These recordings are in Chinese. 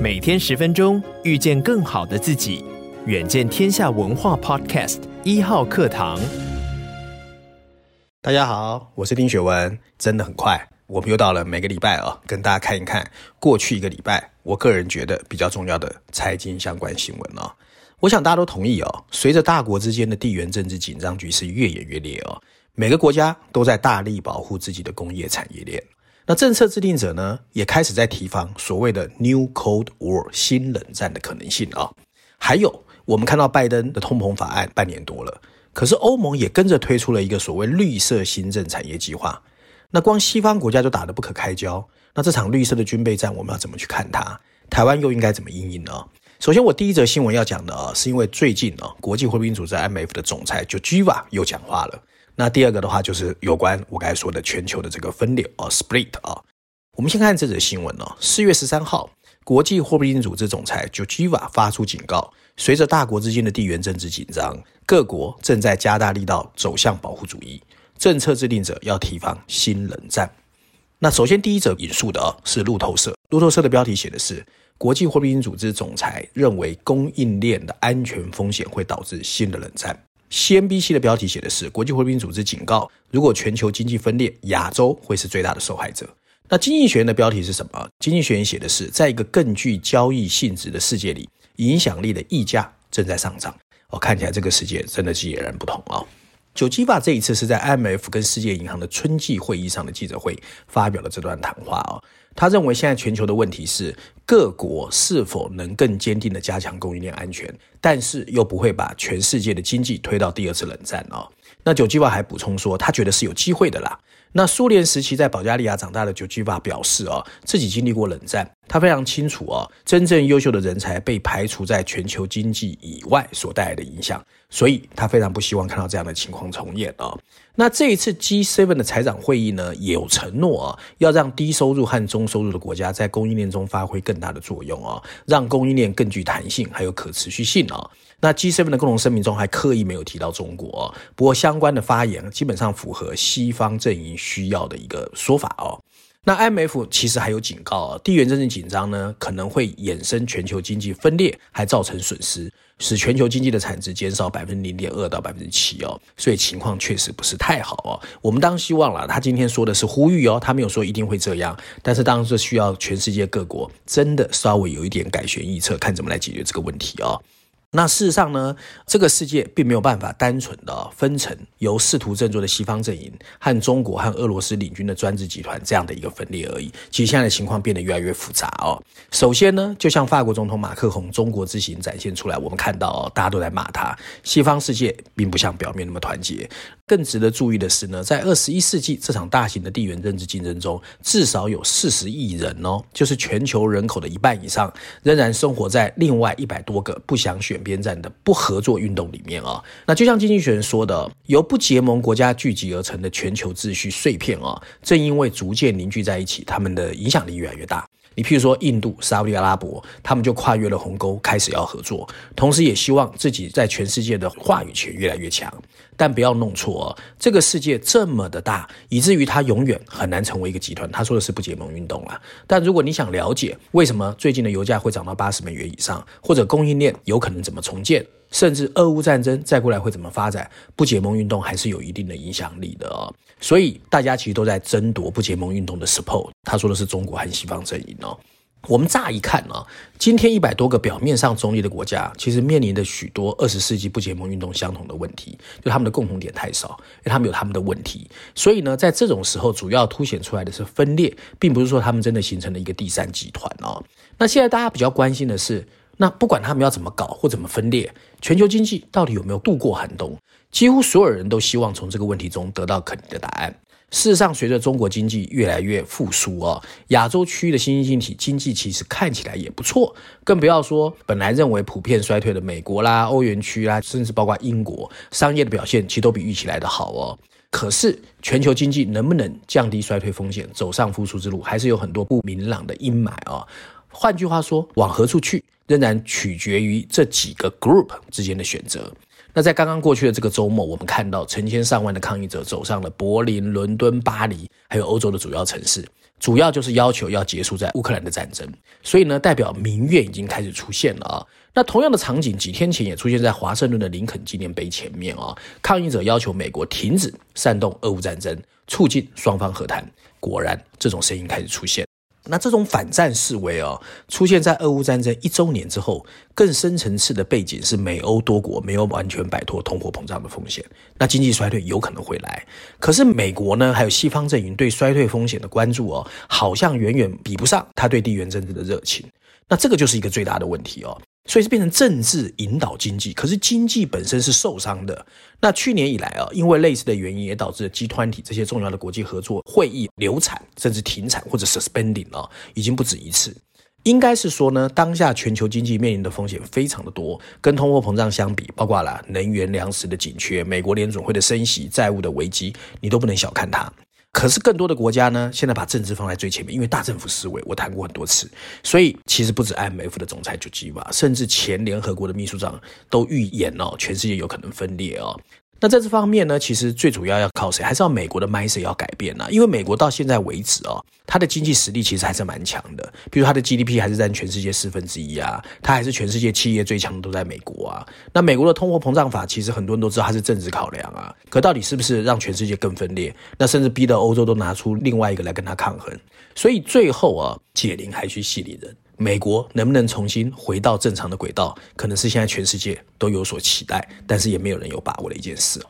每天十分钟，遇见更好的自己。远见天下文化 Podcast 一号课堂。大家好，我是丁雪文。真的很快，我们又到了每个礼拜啊，跟大家看一看过去一个礼拜，我个人觉得比较重要的财经相关新闻哦。我想大家都同意哦，随着大国之间的地缘政治紧张局势越演越烈哦，每个国家都在大力保护自己的工业产业链。那政策制定者呢，也开始在提防所谓的 New Cold War 新冷战的可能性啊。还有，我们看到拜登的通膨法案半年多了，可是欧盟也跟着推出了一个所谓绿色新政产业计划。那光西方国家就打得不可开交，那这场绿色的军备战，我们要怎么去看它？台湾又应该怎么应应呢？首先，我第一则新闻要讲的啊，是因为最近啊，国际货币组织 IMF 的总裁 Georgieva 又讲话了。那第二个的话就是有关我刚才说的全球的这个分裂啊，split 啊。我们先看这则新闻哦。四月十三号，国际货币基金组织总裁 Georgieva 发出警告，随着大国之间的地缘政治紧张，各国正在加大力道走向保护主义，政策制定者要提防新冷战。那首先第一则引述的是路透社，路透社的标题写的是国际货币基金组织总裁认为供应链的安全风险会导致新的冷战。CNBC 的标题写的是：国际货币组织警告，如果全球经济分裂，亚洲会是最大的受害者。那经济学人的标题是什么？经济学人写的是：在一个更具交易性质的世界里，影响力的溢价正在上涨。哦，看起来这个世界真的是截然不同啊！久基法这一次是在 IMF 跟世界银行的春季会议上的记者会发表了这段谈话哦。他认为现在全球的问题是各国是否能更坚定的加强供应链安全，但是又不会把全世界的经济推到第二次冷战哦。那久基瓦还补充说，他觉得是有机会的啦。那苏联时期在保加利亚长大的久基瓦表示哦，自己经历过冷战，他非常清楚哦，真正优秀的人才被排除在全球经济以外所带来的影响，所以他非常不希望看到这样的情况重演哦。那这一次 G7 的财长会议呢，也有承诺啊，要让低收入和中收入的国家在供应链中发挥更大的作用啊，让供应链更具弹性，还有可持续性啊。那 G7 的共同声明中还刻意没有提到中国，不过相关的发言基本上符合西方阵营需要的一个说法哦。那 IMF 其实还有警告啊，地缘政治紧张呢，可能会衍生全球经济分裂，还造成损失。使全球经济的产值减少百分之零点二到百分之七哦，所以情况确实不是太好哦。我们当然希望了，他今天说的是呼吁哦，他没有说一定会这样，但是当然是需要全世界各国真的稍微有一点改弦易辙，看怎么来解决这个问题哦。那事实上呢，这个世界并没有办法单纯的分成由试图振作的西方阵营和中国和俄罗斯领军的专制集团这样的一个分裂而已。其实现在的情况变得越来越复杂哦。首先呢，就像法国总统马克宏中国之行展现出来，我们看到哦，大家都在骂他，西方世界并不像表面那么团结。更值得注意的是呢，在二十一世纪这场大型的地缘政治竞争中，至少有四十亿人哦，就是全球人口的一半以上，仍然生活在另外一百多个不想选边站的不合作运动里面啊。那就像经济学人说的，由不结盟国家聚集而成的全球秩序碎片啊，正因为逐渐凝聚在一起，他们的影响力越来越大。你譬如说印度、沙特阿拉伯，他们就跨越了鸿沟，开始要合作，同时也希望自己在全世界的话语权越来越强。但不要弄错哦，这个世界这么的大，以至于它永远很难成为一个集团。他说的是不结盟运动啊。但如果你想了解为什么最近的油价会涨到八十美元以上，或者供应链有可能怎么重建，甚至俄乌战争再过来会怎么发展，不结盟运动还是有一定的影响力的哦。所以大家其实都在争夺不结盟运动的 support。他说的是中国和西方阵营哦。我们乍一看啊，今天一百多个表面上中立的国家，其实面临着许多二十世纪不结盟运动相同的问题，就他们的共同点太少，因为他们有他们的问题。所以呢，在这种时候，主要凸显出来的是分裂，并不是说他们真的形成了一个第三集团哦。那现在大家比较关心的是，那不管他们要怎么搞或怎么分裂，全球经济到底有没有度过寒冬？几乎所有人都希望从这个问题中得到肯定的答案。事实上，随着中国经济越来越复苏哦，亚洲区域的新兴经济体经济其实看起来也不错，更不要说本来认为普遍衰退的美国啦、欧元区啦，甚至包括英国，商业的表现其实都比预期来的好哦。可是，全球经济能不能降低衰退风险，走上复苏之路，还是有很多不明朗的阴霾哦。换句话说，往何处去，仍然取决于这几个 group 之间的选择。那在刚刚过去的这个周末，我们看到成千上万的抗议者走上了柏林、伦敦、巴黎，还有欧洲的主要城市，主要就是要求要结束在乌克兰的战争。所以呢，代表民怨已经开始出现了啊。那同样的场景，几天前也出现在华盛顿的林肯纪念碑前面啊。抗议者要求美国停止煽动俄乌战争，促进双方和谈。果然，这种声音开始出现。那这种反战示威哦，出现在俄乌战争一周年之后，更深层次的背景是美欧多国没有完全摆脱通货膨胀的风险，那经济衰退有可能会来。可是美国呢，还有西方阵营对衰退风险的关注哦，好像远远比不上他对地缘政治的热情。那这个就是一个最大的问题哦。所以是变成政治引导经济，可是经济本身是受伤的。那去年以来啊，因为类似的原因，也导致了 G20 这些重要的国际合作会议流产，甚至停产或者 suspending 啊，已经不止一次。应该是说呢，当下全球经济面临的风险非常的多，跟通货膨胀相比，包括了能源、粮食的紧缺，美国联准会的升息、债务的危机，你都不能小看它。可是更多的国家呢，现在把政治放在最前面，因为大政府思维，我谈过很多次，所以其实不止 IMF 的总裁朱基瓦，甚至前联合国的秘书长都预言哦，全世界有可能分裂哦。那在这方面呢，其实最主要要靠谁？还是要美国的 mindset 要改变呢？因为美国到现在为止哦，它的经济实力其实还是蛮强的。比如它的 GDP 还是占全世界四分之一啊，它还是全世界企业最强的都在美国啊。那美国的通货膨胀法，其实很多人都知道它是政治考量啊。可到底是不是让全世界更分裂？那甚至逼得欧洲都拿出另外一个来跟它抗衡。所以最后啊，解铃还须系铃人。美国能不能重新回到正常的轨道，可能是现在全世界都有所期待，但是也没有人有把握的一件事。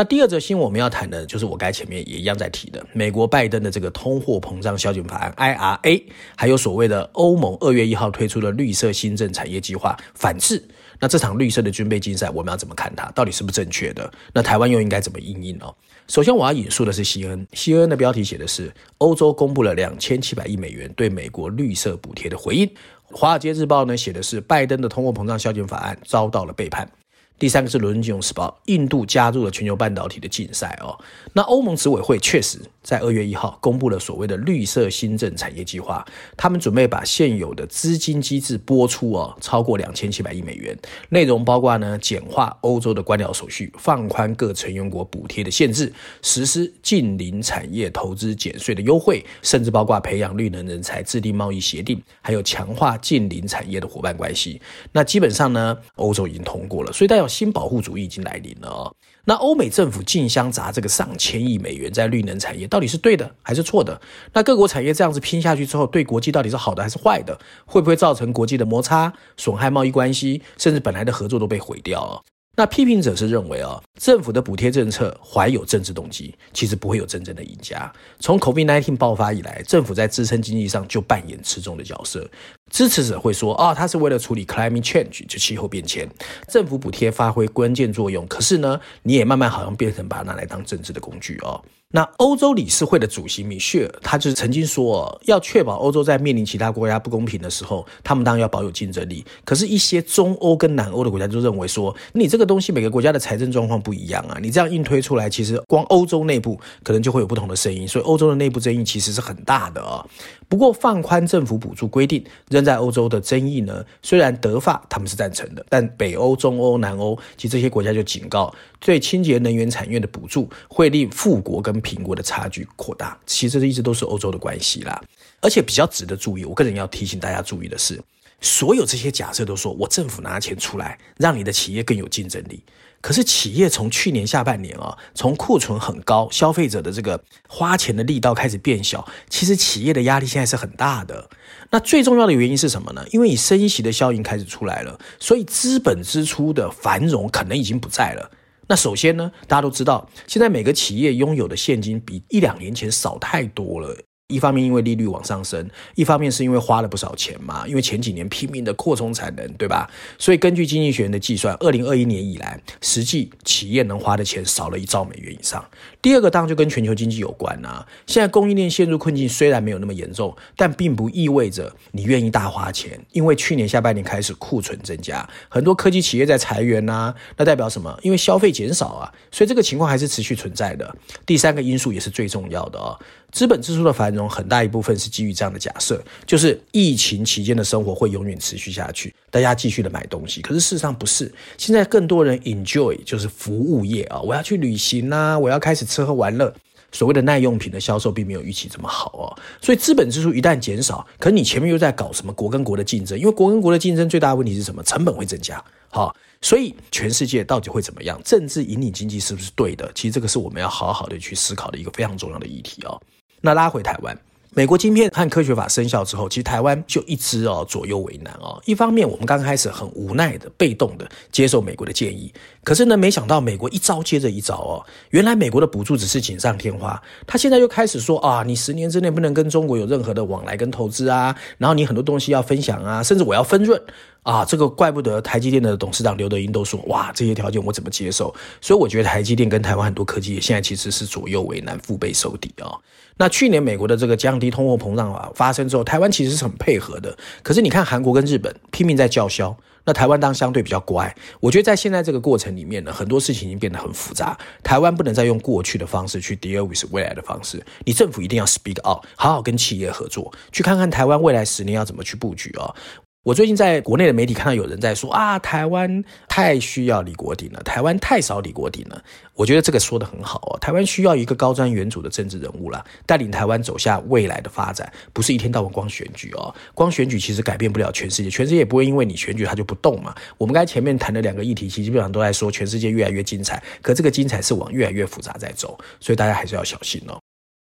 那第二则新闻我们要谈的，就是我该前面也一样在提的，美国拜登的这个通货膨胀削减法案 IRA，还有所谓的欧盟二月一号推出的绿色新政产业计划反制。那这场绿色的军备竞赛，我们要怎么看它？到底是不是正确的？那台湾又应该怎么应应呢？首先，我要引述的是 CNN，CNN 的标题写的是欧洲公布了两千七百亿美元对美国绿色补贴的回应。华尔街日报呢写的是拜登的通货膨胀削减法案遭到了背叛。第三个是《伦敦金融时报》，印度加入了全球半导体的竞赛哦。那欧盟执委会确实在二月一号公布了所谓的绿色新政产业计划，他们准备把现有的资金机制拨出哦，超过两千七百亿美元，内容包括呢简化欧洲的官僚手续，放宽各成员国补贴的限制，实施近邻产业投资减税的优惠，甚至包括培养绿能人才、制定贸易协定，还有强化近邻产业的伙伴关系。那基本上呢，欧洲已经通过了，所以代表。新保护主义已经来临了哦，那欧美政府竞相砸这个上千亿美元在绿能产业，到底是对的还是错的？那各国产业这样子拼下去之后，对国际到底是好的还是坏的？会不会造成国际的摩擦，损害贸易关系，甚至本来的合作都被毁掉了？那批评者是认为啊，政府的补贴政策怀有政治动机，其实不会有真正的赢家。从 COVID-19 爆发以来，政府在支撑经济上就扮演吃重的角色。支持者会说啊，他是为了处理 climate change，就气候变迁，政府补贴发挥关键作用。可是呢，你也慢慢好像变成把它拿来当政治的工具哦。那欧洲理事会的主席米歇尔，他就是曾经说，要确保欧洲在面临其他国家不公平的时候，他们当然要保有竞争力。可是，一些中欧跟南欧的国家就认为说，你这个东西每个国家的财政状况不一样啊，你这样硬推出来，其实光欧洲内部可能就会有不同的声音，所以欧洲的内部争议其实是很大的啊。不过，放宽政府补助规定仍在欧洲的争议呢。虽然德法他们是赞成的，但北欧、中欧、南欧及这些国家就警告，对清洁能源产业的补助会令富国跟苹果的差距扩大，其实这一直都是欧洲的关系啦。而且比较值得注意，我个人要提醒大家注意的是，所有这些假设都说我政府拿钱出来，让你的企业更有竞争力。可是企业从去年下半年啊，从库存很高，消费者的这个花钱的力道开始变小，其实企业的压力现在是很大的。那最重要的原因是什么呢？因为你升息的效应开始出来了，所以资本支出的繁荣可能已经不在了。那首先呢，大家都知道，现在每个企业拥有的现金比一两年前少太多了。一方面因为利率往上升，一方面是因为花了不少钱嘛，因为前几年拼命的扩充产能，对吧？所以根据经济学人的计算，二零二一年以来，实际企业能花的钱少了一兆美元以上。第二个当然就跟全球经济有关啊。现在供应链陷入困境，虽然没有那么严重，但并不意味着你愿意大花钱，因为去年下半年开始库存增加，很多科技企业在裁员呐、啊，那代表什么？因为消费减少啊，所以这个情况还是持续存在的。第三个因素也是最重要的啊、哦。资本支出的繁荣很大一部分是基于这样的假设，就是疫情期间的生活会永远持续下去，大家继续的买东西。可是事实上不是，现在更多人 enjoy 就是服务业啊，我要去旅行啊，我要开始吃喝玩乐。所谓的耐用品的销售并没有预期这么好哦，所以资本支出一旦减少，可是你前面又在搞什么国跟国的竞争？因为国跟国的竞争最大的问题是什么？成本会增加。好，所以全世界到底会怎么样？政治引领经济是不是对的？其实这个是我们要好好的去思考的一个非常重要的议题哦。那拉回台湾，美国晶片和科学法生效之后，其实台湾就一直哦左右为难哦。一方面，我们刚开始很无奈的、被动的接受美国的建议，可是呢，没想到美国一招接着一招哦。原来美国的补助只是锦上添花，他现在又开始说啊，你十年之内不能跟中国有任何的往来跟投资啊，然后你很多东西要分享啊，甚至我要分润。啊，这个怪不得台积电的董事长刘德英都说，哇，这些条件我怎么接受？所以我觉得台积电跟台湾很多科技业现在其实是左右为难、腹背受敌啊。那去年美国的这个降低通货膨胀法发生之后，台湾其实是很配合的。可是你看韩国跟日本拼命在叫嚣，那台湾当相对比较乖。我觉得在现在这个过程里面呢，很多事情已经变得很复杂。台湾不能再用过去的方式去 deal with 未来的方式，你政府一定要 speak out，好好跟企业合作，去看看台湾未来十年要怎么去布局哦。我最近在国内的媒体看到有人在说啊，台湾太需要李国鼎了，台湾太少李国鼎了。我觉得这个说得很好哦，台湾需要一个高瞻远瞩的政治人物啦，带领台湾走下未来的发展，不是一天到晚光选举哦，光选举其实改变不了全世界，全世界不会因为你选举它就不动嘛。我们刚才前面谈的两个议题，其实基本上都在说全世界越来越精彩，可这个精彩是往越来越复杂在走，所以大家还是要小心哦。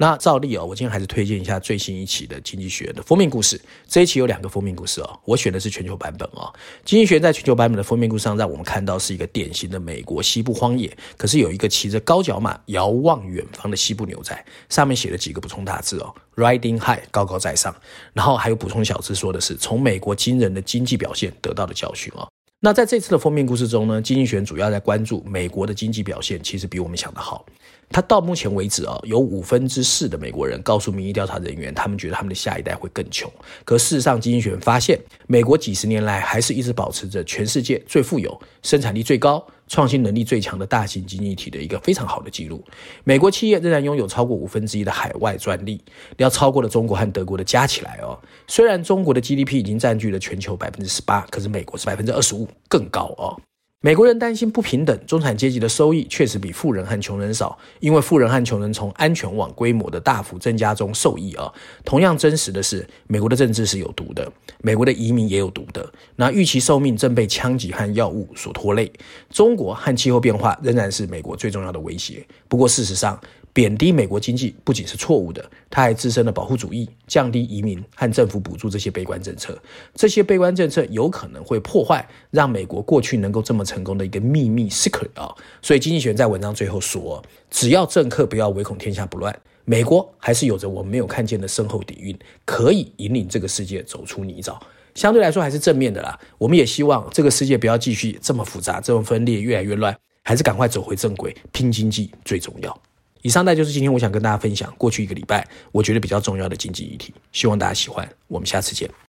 那照例哦，我今天还是推荐一下最新一期的《经济学人》的封面故事。这一期有两个封面故事哦，我选的是全球版本哦。《经济学人》在全球版本的封面故事上，让我们看到是一个典型的美国西部荒野，可是有一个骑着高脚马遥望远方的西部牛仔，上面写了几个补充大字哦：“Riding high”，高高在上。然后还有补充小字，说的是从美国惊人的经济表现得到的教训哦。那在这次的封面故事中呢，《金英璇》主要在关注美国的经济表现，其实比我们想的好。他到目前为止啊，有五分之四的美国人告诉民意调查人员，他们觉得他们的下一代会更穷。可事实上，金英璇发现，美国几十年来还是一直保持着全世界最富有、生产力最高、创新能力最强的大型经济体的一个非常好的记录。美国企业仍然拥有超过五分之一的海外专利，要超过了中国和德国的加起来哦。虽然中国的 GDP 已经占据了全球百分之十八，可是美国是百分之二十五，更高哦。美国人担心不平等，中产阶级的收益确实比富人和穷人少，因为富人和穷人从安全网规模的大幅增加中受益啊。同样真实的是，美国的政治是有毒的，美国的移民也有毒的。那预期寿命正被枪击和药物所拖累。中国和气候变化仍然是美国最重要的威胁。不过事实上，贬低美国经济不仅是错误的，它还滋生了保护主义、降低移民和政府补助这些悲观政策。这些悲观政策有可能会破坏让美国过去能够这么成功的一个秘密 secret 啊。所以经济学在文章最后说，只要政客不要唯恐天下不乱，美国还是有着我们没有看见的深厚底蕴，可以引领这个世界走出泥沼。相对来说还是正面的啦。我们也希望这个世界不要继续这么复杂、这么分裂、越来越乱，还是赶快走回正轨，拼经济最重要。以上呢就是今天我想跟大家分享过去一个礼拜我觉得比较重要的经济议题，希望大家喜欢。我们下次见。